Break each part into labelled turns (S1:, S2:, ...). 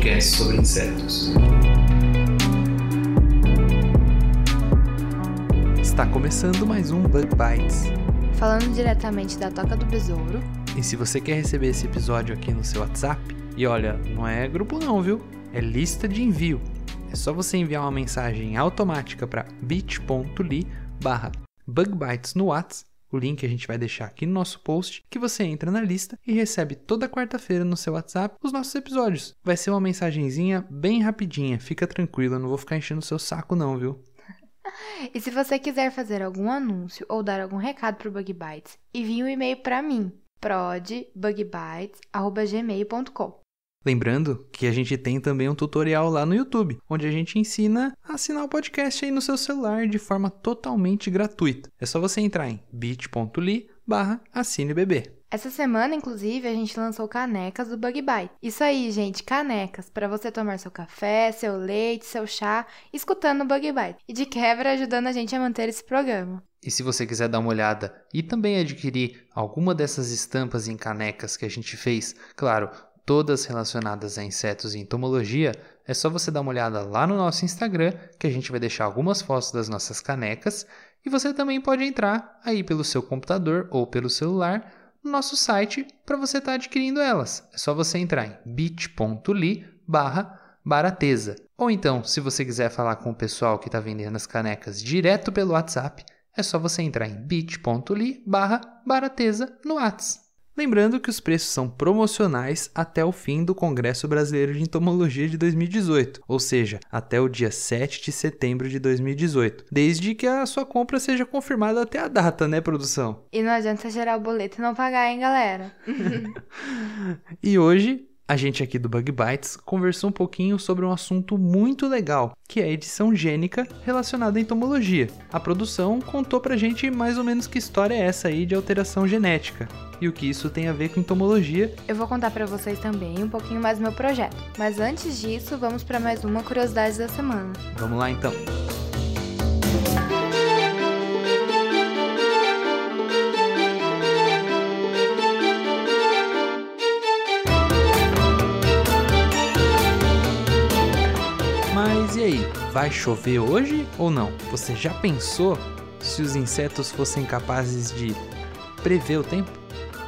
S1: podcast sobre insetos.
S2: Está começando mais um Bug Bites.
S3: Falando diretamente da Toca do Besouro,
S2: E se você quer receber esse episódio aqui no seu WhatsApp, e olha, não é grupo não, viu? É lista de envio. É só você enviar uma mensagem automática para bit.ly barra bugbytes no WhatsApp, o link a gente vai deixar aqui no nosso post, que você entra na lista e recebe toda quarta-feira no seu WhatsApp os nossos episódios. Vai ser uma mensagenzinha bem rapidinha, fica tranquilo, eu não vou ficar enchendo o seu saco não, viu?
S3: e se você quiser fazer algum anúncio ou dar algum recado pro Bug Bites, envie um e-mail para mim, prodbugbites@gmail.com.
S2: Lembrando que a gente tem também um tutorial lá no YouTube, onde a gente ensina a assinar o podcast aí no seu celular de forma totalmente gratuita. É só você entrar em bit.ly barra assinebb.
S3: Essa semana, inclusive, a gente lançou canecas do Bug Bite. Isso aí, gente, canecas para você tomar seu café, seu leite, seu chá, escutando o Bug Bite. E de quebra ajudando a gente a manter esse programa.
S2: E se você quiser dar uma olhada e também adquirir alguma dessas estampas em canecas que a gente fez, claro, todas relacionadas a insetos e entomologia, é só você dar uma olhada lá no nosso Instagram, que a gente vai deixar algumas fotos das nossas canecas, e você também pode entrar aí pelo seu computador ou pelo celular no nosso site para você estar adquirindo elas. É só você entrar em bit.ly barra barateza. Ou então, se você quiser falar com o pessoal que está vendendo as canecas direto pelo WhatsApp, é só você entrar em bit.ly barra barateza no WhatsApp. Lembrando que os preços são promocionais até o fim do Congresso Brasileiro de Entomologia de 2018, ou seja, até o dia 7 de setembro de 2018, desde que a sua compra seja confirmada até a data, né, produção?
S3: E não adianta gerar o boleto e não pagar, hein, galera?
S2: E hoje, a gente aqui do Bug Bites conversou um pouquinho sobre um assunto muito legal, que é a edição gênica relacionada à entomologia. A produção contou pra gente mais ou menos que história é essa aí de alteração genética e o que isso tem a ver com entomologia.
S3: Eu vou contar pra vocês também um pouquinho mais do meu projeto. Mas antes disso, vamos pra mais uma curiosidade da semana.
S2: Vamos lá então. Mas e aí, vai chover hoje ou não? Você já pensou se os insetos fossem capazes de prever o tempo?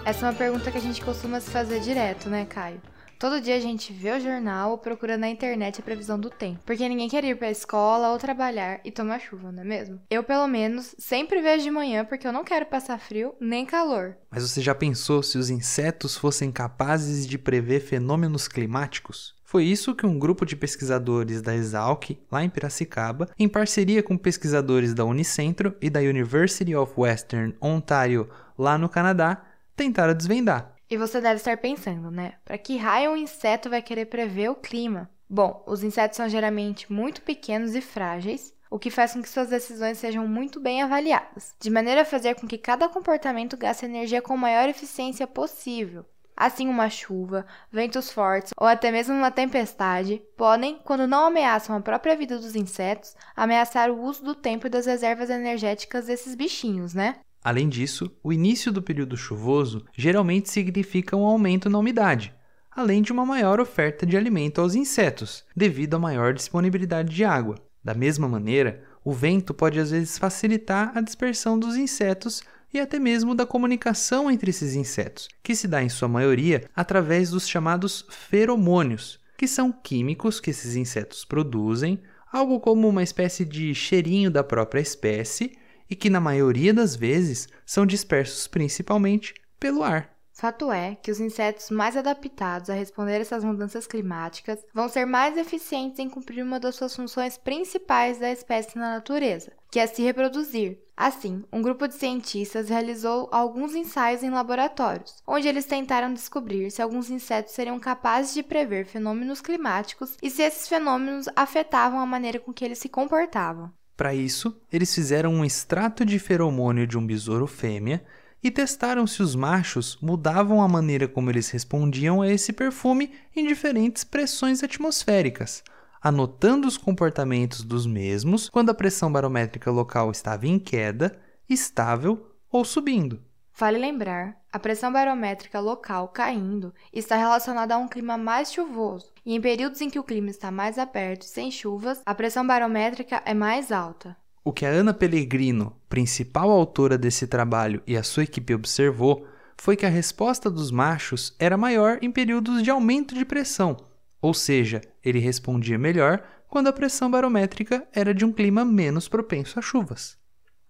S3: Essa é uma pergunta que a gente costuma se fazer direto, né, Caio? Todo dia a gente vê o jornal ou procura na internet a previsão do tempo, porque ninguém quer ir pra escola ou trabalhar e tomar chuva, não é mesmo? Eu, pelo menos, sempre vejo de manhã porque eu não quero passar frio nem calor.
S2: Mas você já pensou se os insetos fossem capazes de prever fenômenos climáticos? Foi isso que um grupo de pesquisadores da Exalc, lá em Piracicaba, em parceria com pesquisadores da Unicentro e da University of Western Ontario, lá no Canadá, tentaram desvendar.
S3: E você deve estar pensando, né? Para que raio um inseto vai querer prever o clima? Bom, os insetos são geralmente muito pequenos e frágeis, o que faz com que suas decisões sejam muito bem avaliadas, de maneira a fazer com que cada comportamento gaste energia com a maior eficiência possível. Assim, uma chuva, ventos fortes ou até mesmo uma tempestade podem, quando não ameaçam a própria vida dos insetos, ameaçar o uso do tempo e das reservas energéticas desses bichinhos, né?
S2: Além disso, o início do período chuvoso geralmente significa um aumento na umidade, além de uma maior oferta de alimento aos insetos, devido à maior disponibilidade de água. Da mesma maneira, o vento pode às vezes facilitar a dispersão dos insetos e até mesmo da comunicação entre esses insetos, que se dá em sua maioria através dos chamados feromônios, que são químicos que esses insetos produzem, algo como uma espécie de cheirinho da própria espécie e que na maioria das vezes são dispersos principalmente pelo ar.
S3: Fato é que os insetos mais adaptados a responder a essas mudanças climáticas vão ser mais eficientes em cumprir uma das suas funções principais da espécie na natureza, que é se reproduzir. Assim, um grupo de cientistas realizou alguns ensaios em laboratórios, onde eles tentaram descobrir se alguns insetos seriam capazes de prever fenômenos climáticos e se esses fenômenos afetavam a maneira com que eles se comportavam.
S2: Para isso, eles fizeram um extrato de feromônio de um besouro fêmea e testaram se os machos mudavam a maneira como eles respondiam a esse perfume em diferentes pressões atmosféricas, anotando os comportamentos dos mesmos quando a pressão barométrica local estava em queda, estável ou subindo.
S3: Vale lembrar, a pressão barométrica local caindo está relacionada a um clima mais chuvoso, e em períodos em que o clima está mais aberto e sem chuvas, a pressão barométrica é mais alta.
S2: O que a Ana Pellegrino, principal autora desse trabalho, e a sua equipe observou foi que a resposta dos machos era maior em períodos de aumento de pressão, ou seja, ele respondia melhor quando a pressão barométrica era de um clima menos propenso a chuvas.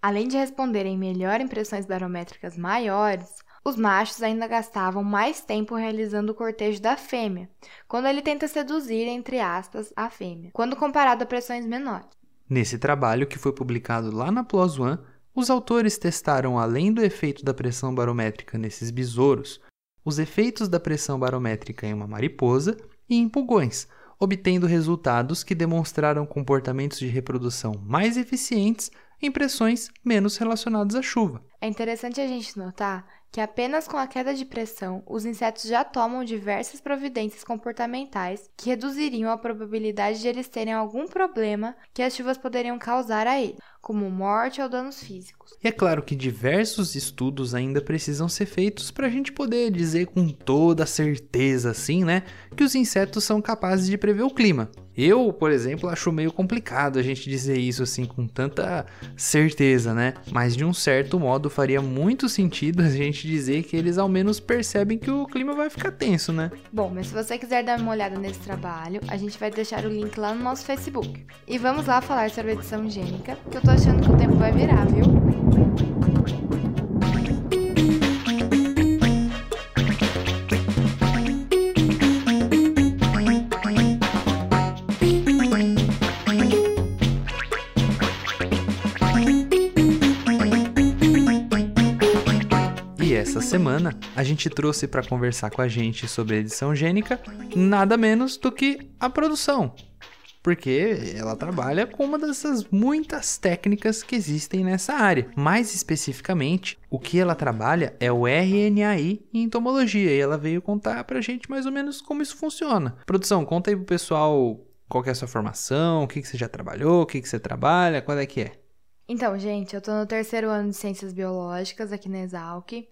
S3: Além de responderem melhor em pressões barométricas maiores, os machos ainda gastavam mais tempo realizando o cortejo da fêmea, quando ele tenta seduzir, entre aspas, a fêmea, quando comparado a pressões menores.
S2: Nesse trabalho, que foi publicado lá na PLOS ONE, os autores testaram, além do efeito da pressão barométrica nesses besouros, os efeitos da pressão barométrica em uma mariposa e em pulgões, obtendo resultados que demonstraram comportamentos de reprodução mais eficientes em pressões menos relacionadas à chuva.
S3: É interessante a gente notar que apenas com a queda de pressão, os insetos já tomam diversas providências comportamentais que reduziriam a probabilidade de eles terem algum problema que as chuvas poderiam causar a eles, como morte ou danos físicos.
S2: E é claro que diversos estudos ainda precisam ser feitos para a gente poder dizer com toda certeza, assim, né, que os insetos são capazes de prever o clima. Eu, por exemplo, acho meio complicado a gente dizer isso assim com tanta certeza, né? Mas de um certo modo faria muito sentido a gente dizer que eles ao menos percebem que o clima vai ficar tenso, né?
S3: Bom, mas se você quiser dar uma olhada nesse trabalho, a gente vai deixar o link lá no nosso Facebook. E vamos lá falar sobre a edição gênica, que eu tô achando que o tempo vai virar, viu?
S2: Semana a gente trouxe para conversar com a gente sobre edição gênica nada menos do que a produção. Porque ela trabalha com uma dessas muitas técnicas que existem nessa área. Mais especificamente, o que ela trabalha é o RNAi em entomologia e ela veio contar pra gente mais ou menos como isso funciona. Produção, conta aí pro pessoal qual é a sua formação, o que, que você já trabalhou, o que, que você trabalha, qual é que é?
S3: Então, gente, eu tô no terceiro ano de Ciências Biológicas aqui na Exalc.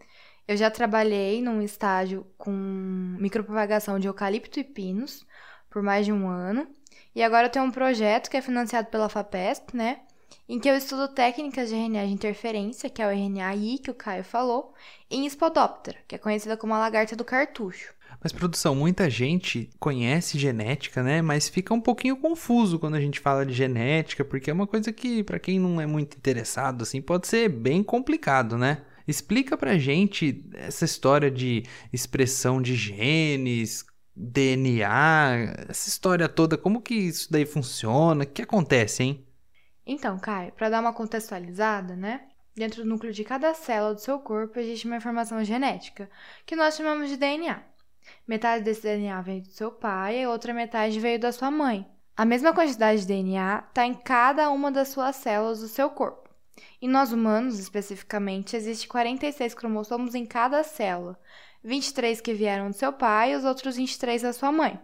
S3: Eu já trabalhei num estágio com micropropagação de eucalipto e pinos por mais de um ano. E agora eu tenho um projeto que é financiado pela FAPESP, né? Em que eu estudo técnicas de RNA de interferência, que é o RNAi que o Caio falou, em Spodoptera, que é conhecida como a lagarta do cartucho.
S2: Mas, produção, muita gente conhece genética, né? Mas fica um pouquinho confuso quando a gente fala de genética, porque é uma coisa que, para quem não é muito interessado, assim, pode ser bem complicado, né? Explica pra gente essa história de expressão de genes, DNA, essa história toda, como que isso daí funciona, o que acontece, hein?
S3: Então, Caio, para dar uma contextualizada, né? Dentro do núcleo de cada célula do seu corpo existe uma informação genética, que nós chamamos de DNA. Metade desse DNA veio do seu pai e outra metade veio da sua mãe. A mesma quantidade de DNA está em cada uma das suas células do seu corpo. Em nós humanos, especificamente, existe 46 cromossomos em cada célula, 23 que vieram do seu pai e os outros 23 da sua mãe.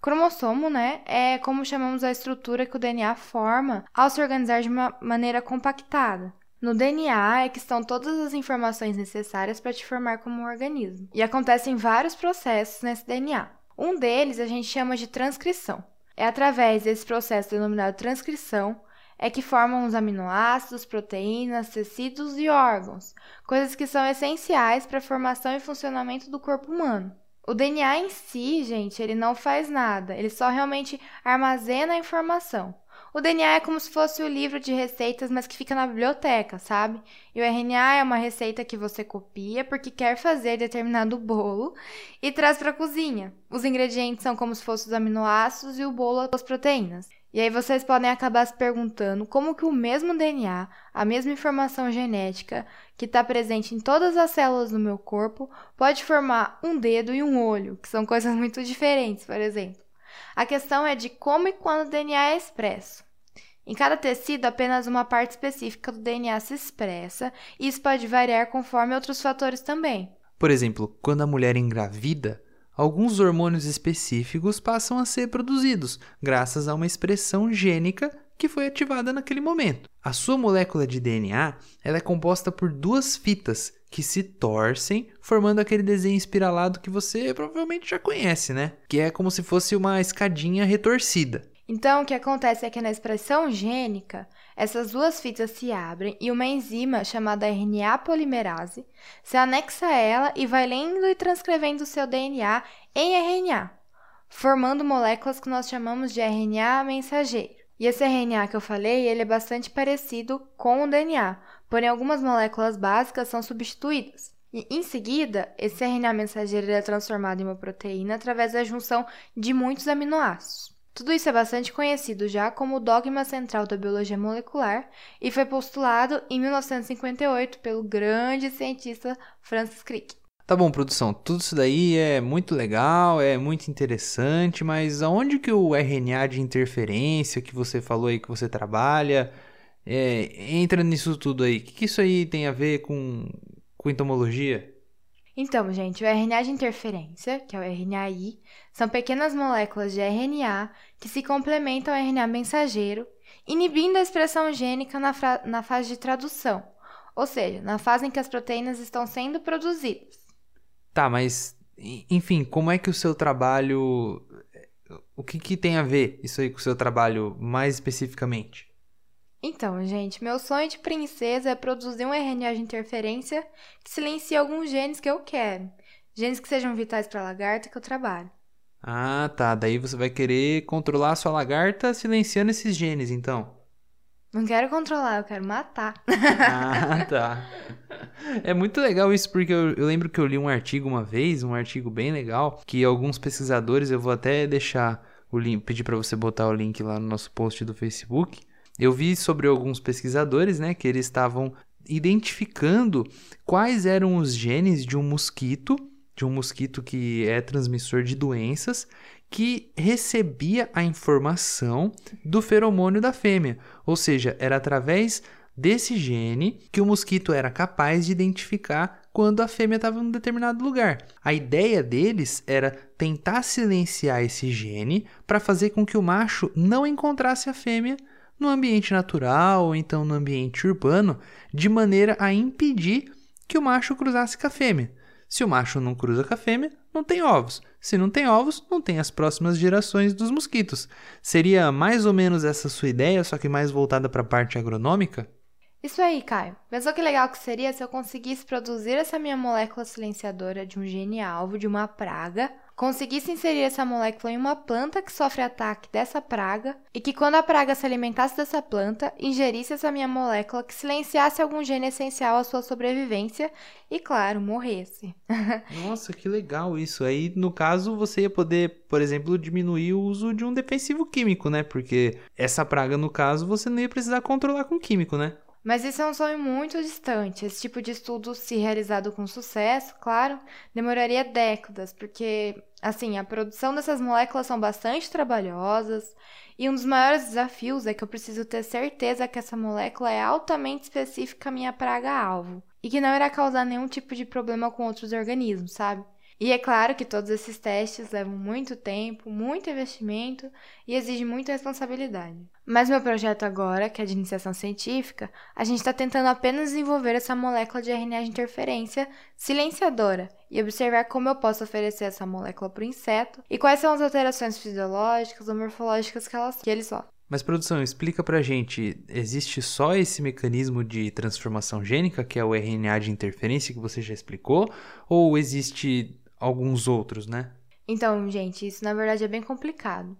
S3: Cromossomo, né, é como chamamos a estrutura que o DNA forma ao se organizar de uma maneira compactada. No DNA é que estão todas as informações necessárias para te formar como um organismo. E acontecem vários processos nesse DNA. Um deles a gente chama de transcrição. É através desse processo denominado transcrição é que formam os aminoácidos, proteínas, tecidos e órgãos, coisas que são essenciais para a formação e funcionamento do corpo humano. O DNA em si, gente, ele não faz nada, ele só realmente armazena a informação. O DNA é como se fosse o livro de receitas, mas que fica na biblioteca, sabe? E o RNA é uma receita que você copia porque quer fazer determinado bolo e traz para a cozinha. Os ingredientes são como se fossem os aminoácidos e o bolo as proteínas. E aí vocês podem acabar se perguntando como que o mesmo DNA, a mesma informação genética que está presente em todas as células do meu corpo, pode formar um dedo e um olho, que são coisas muito diferentes, por exemplo. A questão é de como e quando o DNA é expresso. Em cada tecido, apenas uma parte específica do DNA se expressa, e isso pode variar conforme outros fatores também.
S2: Por exemplo, quando a mulher engravida, alguns hormônios específicos passam a ser produzidos, graças a uma expressão gênica que foi ativada naquele momento. A sua molécula de DNA ela é composta por duas fitas que se torcem, formando aquele desenho espiralado que você provavelmente já conhece, né? Que é como se fosse uma escadinha retorcida.
S3: Então, o que acontece é que na expressão gênica, essas duas fitas se abrem e uma enzima chamada RNA polimerase se anexa a ela e vai lendo e transcrevendo o seu DNA em RNA, formando moléculas que nós chamamos de RNA mensageiro. E esse RNA que eu falei, ele é bastante parecido com o DNA, porém algumas moléculas básicas são substituídas. E em seguida, esse RNA mensageiro é transformado em uma proteína através da junção de muitos aminoácidos. Tudo isso é bastante conhecido já como o dogma central da biologia molecular e foi postulado em 1958 pelo grande cientista Francis Crick.
S2: Tá bom, produção, tudo isso daí é muito legal, é muito interessante, mas aonde que o RNA de interferência que você falou aí que você trabalha é, entra nisso tudo aí? O que, que isso aí tem a ver com, com entomologia?
S3: Então, gente, o RNA de interferência, que é o RNAi, são pequenas moléculas de RNA que se complementam ao RNA mensageiro, inibindo a expressão gênica na, na fase de tradução, ou seja, na fase em que as proteínas estão sendo produzidas.
S2: Tá, mas, enfim, como é que o seu trabalho. O que, que tem a ver isso aí com o seu trabalho mais especificamente?
S3: Então, gente, meu sonho de princesa é produzir um RNA de interferência que silencie alguns genes que eu quero. Genes que sejam vitais para a lagarta que eu trabalho.
S2: Ah, tá. Daí você vai querer controlar a sua lagarta silenciando esses genes, então.
S3: Não quero controlar, eu quero matar.
S2: ah, tá. É muito legal isso, porque eu, eu, lembro que eu li um artigo uma vez, um artigo bem legal, que alguns pesquisadores, eu vou até deixar o link, pedir para você botar o link lá no nosso post do Facebook eu vi sobre alguns pesquisadores, né, que eles estavam identificando quais eram os genes de um mosquito, de um mosquito que é transmissor de doenças, que recebia a informação do feromônio da fêmea. Ou seja, era através desse gene que o mosquito era capaz de identificar quando a fêmea estava em um determinado lugar. A ideia deles era tentar silenciar esse gene para fazer com que o macho não encontrasse a fêmea no ambiente natural ou então no ambiente urbano, de maneira a impedir que o macho cruzasse com a fêmea. Se o macho não cruza com a fêmea, não tem ovos. Se não tem ovos, não tem as próximas gerações dos mosquitos. Seria mais ou menos essa sua ideia, só que mais voltada para a parte agronômica?
S3: Isso aí, Caio. Pensou que legal que seria se eu conseguisse produzir essa minha molécula silenciadora de um gene alvo de uma praga conseguisse inserir essa molécula em uma planta que sofre ataque dessa praga e que, quando a praga se alimentasse dessa planta, ingerisse essa minha molécula que silenciasse algum gene essencial à sua sobrevivência e, claro, morresse.
S2: Nossa, que legal isso. Aí, no caso, você ia poder, por exemplo, diminuir o uso de um defensivo químico, né? Porque essa praga, no caso, você não ia precisar controlar com químico, né?
S3: Mas isso é um sonho muito distante. Esse tipo de estudo, se realizado com sucesso, claro, demoraria décadas, porque, assim, a produção dessas moléculas são bastante trabalhosas e um dos maiores desafios é que eu preciso ter certeza que essa molécula é altamente específica à minha praga-alvo e que não irá causar nenhum tipo de problema com outros organismos, sabe? E é claro que todos esses testes levam muito tempo, muito investimento e exigem muita responsabilidade. Mas meu projeto agora, que é de iniciação científica, a gente está tentando apenas desenvolver essa molécula de RNA de interferência silenciadora e observar como eu posso oferecer essa molécula para o inseto e quais são as alterações fisiológicas ou morfológicas que, elas, que.
S2: Mas produção, explica pra gente, existe só esse mecanismo de transformação gênica, que é o RNA de interferência que você já explicou, ou existe alguns outros, né?
S3: Então, gente, isso na verdade é bem complicado.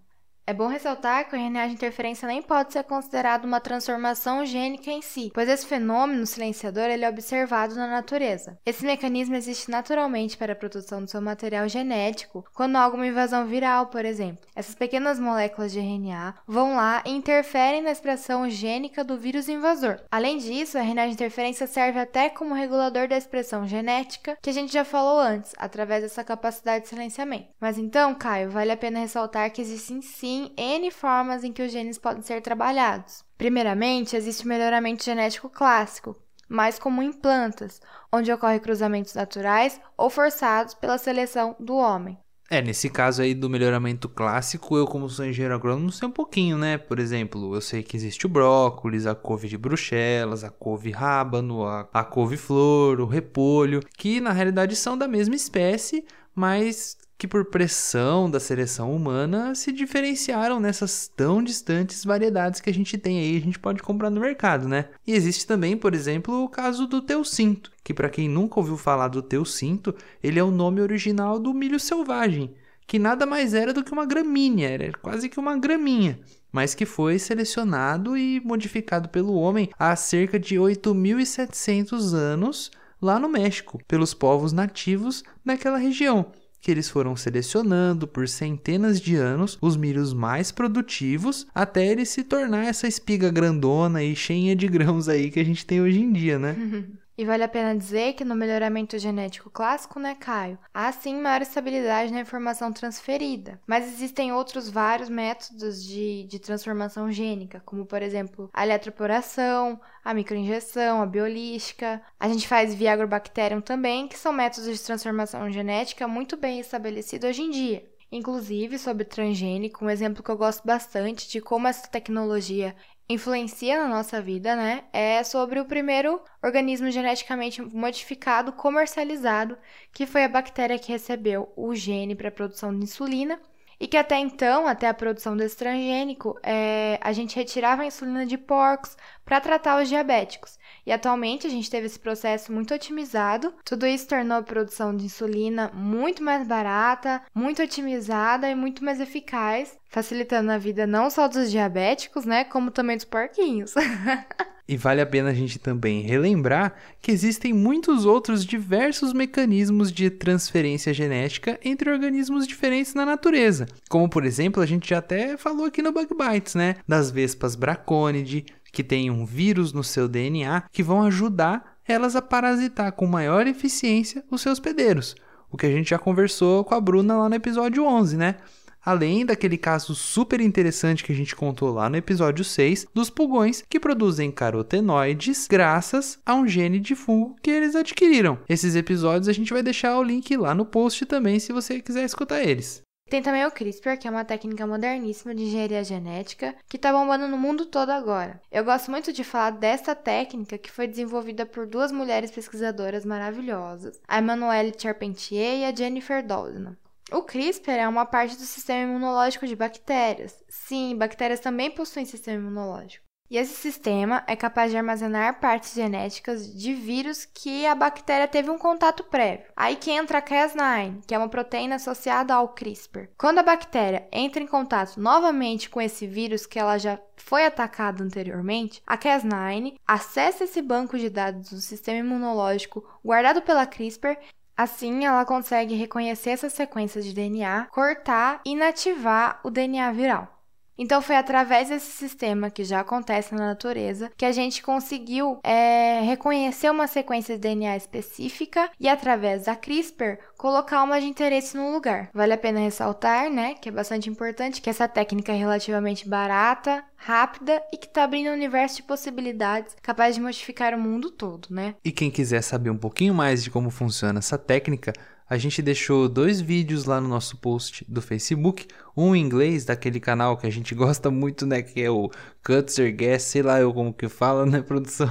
S3: É bom ressaltar que o RNA de interferência nem pode ser considerado uma transformação gênica em si, pois esse fenômeno silenciador ele é observado na natureza. Esse mecanismo existe naturalmente para a produção do seu material genético, quando há alguma invasão viral, por exemplo. Essas pequenas moléculas de RNA vão lá e interferem na expressão gênica do vírus invasor. Além disso, o RNA de interferência serve até como regulador da expressão genética, que a gente já falou antes, através dessa capacidade de silenciamento. Mas então, Caio, vale a pena ressaltar que existem sim existem N formas em que os genes podem ser trabalhados. Primeiramente, existe o melhoramento genético clássico, mais comum em plantas, onde ocorre cruzamentos naturais ou forçados pela seleção do homem.
S2: É, nesse caso aí do melhoramento clássico, eu como sou engenheiro agrônomo sei um pouquinho, né? Por exemplo, eu sei que existe o brócolis, a couve de bruxelas, a couve rábano, a, a couve-flor, o repolho, que na realidade são da mesma espécie, mas que por pressão da seleção humana se diferenciaram nessas tão distantes variedades que a gente tem aí, a gente pode comprar no mercado, né? E existe também, por exemplo, o caso do teucinto, que para quem nunca ouviu falar do teucinto, ele é o nome original do milho selvagem, que nada mais era do que uma gramínea, era quase que uma graminha, mas que foi selecionado e modificado pelo homem há cerca de 8.700 anos lá no México, pelos povos nativos daquela região que eles foram selecionando por centenas de anos os milhos mais produtivos até ele se tornar essa espiga grandona e cheia de grãos aí que a gente tem hoje em dia, né?
S3: E vale a pena dizer que no melhoramento genético clássico, né, Caio, há sim maior estabilidade na informação transferida. Mas existem outros vários métodos de, de transformação gênica, como por exemplo a eletroporação, a microinjeção, a biolística. A gente faz via agrobacterium também, que são métodos de transformação genética muito bem estabelecidos hoje em dia. Inclusive, sobre transgênico, um exemplo que eu gosto bastante de como essa tecnologia influencia na nossa vida, né? É sobre o primeiro organismo geneticamente modificado comercializado, que foi a bactéria que recebeu o gene para a produção de insulina e que até então, até a produção desse transgênico, é, a gente retirava a insulina de porcos para tratar os diabéticos. E atualmente a gente teve esse processo muito otimizado. Tudo isso tornou a produção de insulina muito mais barata, muito otimizada e muito mais eficaz, facilitando a vida não só dos diabéticos, né, como também dos porquinhos.
S2: E vale a pena a gente também relembrar que existem muitos outros diversos mecanismos de transferência genética entre organismos diferentes na natureza. Como, por exemplo, a gente já até falou aqui no Bug Bites, né? Das vespas bracônide, que têm um vírus no seu DNA que vão ajudar elas a parasitar com maior eficiência os seus hospedeiros. O que a gente já conversou com a Bruna lá no episódio 11, né? Além daquele caso super interessante que a gente contou lá no episódio 6 dos pulgões que produzem carotenoides graças a um gene de fungo que eles adquiriram. Esses episódios a gente vai deixar o link lá no post também se você quiser escutar eles.
S3: Tem também o CRISPR, que é uma técnica moderníssima de engenharia genética que está bombando no mundo todo agora. Eu gosto muito de falar dessa técnica que foi desenvolvida por duas mulheres pesquisadoras maravilhosas, a Emmanuelle Charpentier e a Jennifer Doudna. O CRISPR é uma parte do sistema imunológico de bactérias. Sim, bactérias também possuem sistema imunológico. E esse sistema é capaz de armazenar partes genéticas de vírus que a bactéria teve um contato prévio. Aí que entra a Cas9, que é uma proteína associada ao CRISPR. Quando a bactéria entra em contato novamente com esse vírus que ela já foi atacada anteriormente, a Cas9 acessa esse banco de dados do sistema imunológico guardado pela CRISPR Assim, ela consegue reconhecer essas sequências de DNA, cortar e inativar o DNA viral. Então, foi através desse sistema que já acontece na natureza que a gente conseguiu é, reconhecer uma sequência de DNA específica e, através da CRISPR, colocar uma de interesse no lugar. Vale a pena ressaltar, né, que é bastante importante que essa técnica é relativamente barata, rápida e que está abrindo um universo de possibilidades capaz de modificar o mundo todo, né?
S2: E quem quiser saber um pouquinho mais de como funciona essa técnica, a gente deixou dois vídeos lá no nosso post do Facebook, um em inglês daquele canal que a gente gosta muito, né, que é o Cutter Guess, sei lá eu como que fala, né, produção.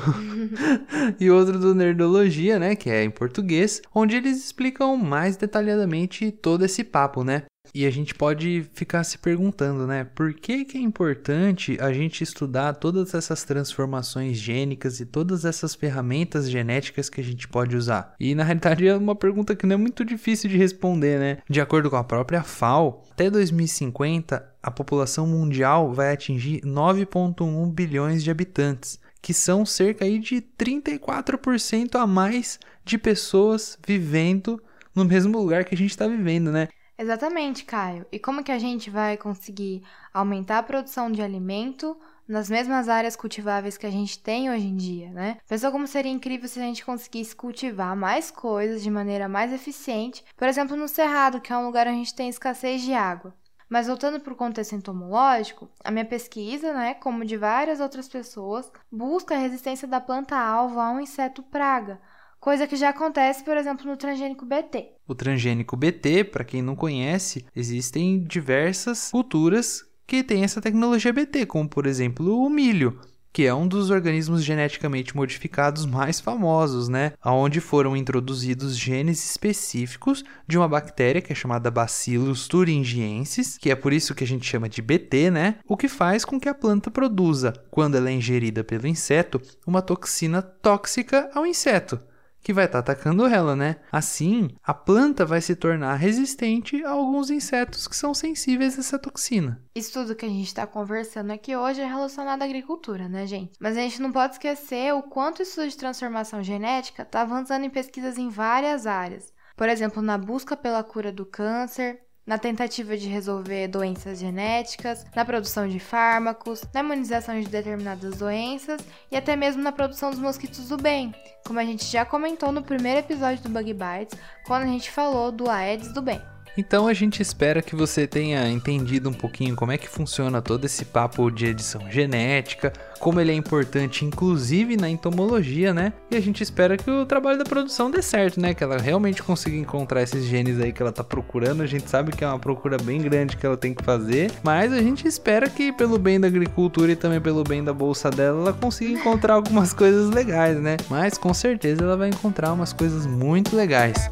S2: e outro do Nerdologia, né, que é em português, onde eles explicam mais detalhadamente todo esse papo, né? E a gente pode ficar se perguntando, né? Por que, que é importante a gente estudar todas essas transformações gênicas e todas essas ferramentas genéticas que a gente pode usar? E na realidade é uma pergunta que não é muito difícil de responder, né? De acordo com a própria FAO, até 2050 a população mundial vai atingir 9,1 bilhões de habitantes, que são cerca aí de 34% a mais de pessoas vivendo no mesmo lugar que a gente está vivendo, né?
S3: Exatamente, Caio. E como que a gente vai conseguir aumentar a produção de alimento nas mesmas áreas cultiváveis que a gente tem hoje em dia, né? Pensou como seria incrível se a gente conseguisse cultivar mais coisas de maneira mais eficiente, por exemplo, no Cerrado, que é um lugar onde a gente tem escassez de água. Mas voltando para o contexto entomológico, a minha pesquisa, né, como de várias outras pessoas, busca a resistência da planta-alvo a um inseto praga, coisa que já acontece, por exemplo, no transgênico BT.
S2: O transgênico BT, para quem não conhece, existem diversas culturas que têm essa tecnologia BT, como por exemplo o milho que é um dos organismos geneticamente modificados mais famosos, né? Onde foram introduzidos genes específicos de uma bactéria que é chamada Bacillus thuringiensis, que é por isso que a gente chama de BT, né? O que faz com que a planta produza, quando ela é ingerida pelo inseto, uma toxina tóxica ao inseto que vai estar tá atacando ela, né? Assim, a planta vai se tornar resistente a alguns insetos que são sensíveis a essa toxina.
S3: Isso tudo que a gente está conversando aqui hoje é relacionado à agricultura, né, gente? Mas a gente não pode esquecer o quanto o estudo de transformação genética está avançando em pesquisas em várias áreas. Por exemplo, na busca pela cura do câncer, na tentativa de resolver doenças genéticas, na produção de fármacos, na imunização de determinadas doenças e até mesmo na produção dos mosquitos do bem, como a gente já comentou no primeiro episódio do Bug Bites, quando a gente falou do Aedes do bem.
S2: Então a gente espera que você tenha entendido um pouquinho como é que funciona todo esse papo de edição genética, como ele é importante inclusive na entomologia, né? E a gente espera que o trabalho da produção dê certo, né? Que ela realmente consiga encontrar esses genes aí que ela tá procurando. A gente sabe que é uma procura bem grande que ela tem que fazer, mas a gente espera que pelo bem da agricultura e também pelo bem da bolsa dela, ela consiga encontrar algumas coisas legais, né? Mas com certeza ela vai encontrar umas coisas muito legais.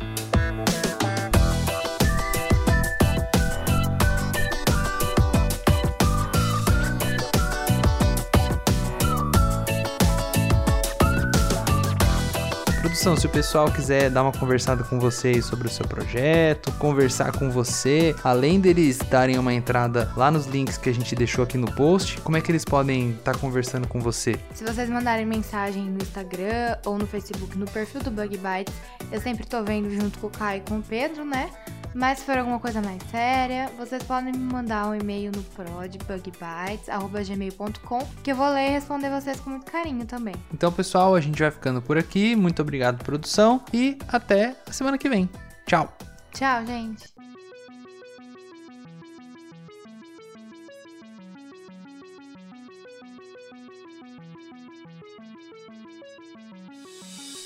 S2: Produção, se o pessoal quiser dar uma conversada com vocês sobre o seu projeto, conversar com você, além deles darem uma entrada lá nos links que a gente deixou aqui no post, como é que eles podem estar tá conversando com você?
S3: Se vocês mandarem mensagem no Instagram ou no Facebook, no perfil do Bug Bites, eu sempre tô vendo junto com o Caio e com o Pedro, né? Mas se for alguma coisa mais séria, vocês podem me mandar um e-mail no prodbugbytes.gmail.com que eu vou ler e responder vocês com muito carinho também.
S2: Então, pessoal, a gente vai ficando por aqui. Muito obrigado, produção, e até a semana que vem. Tchau!
S3: Tchau, gente!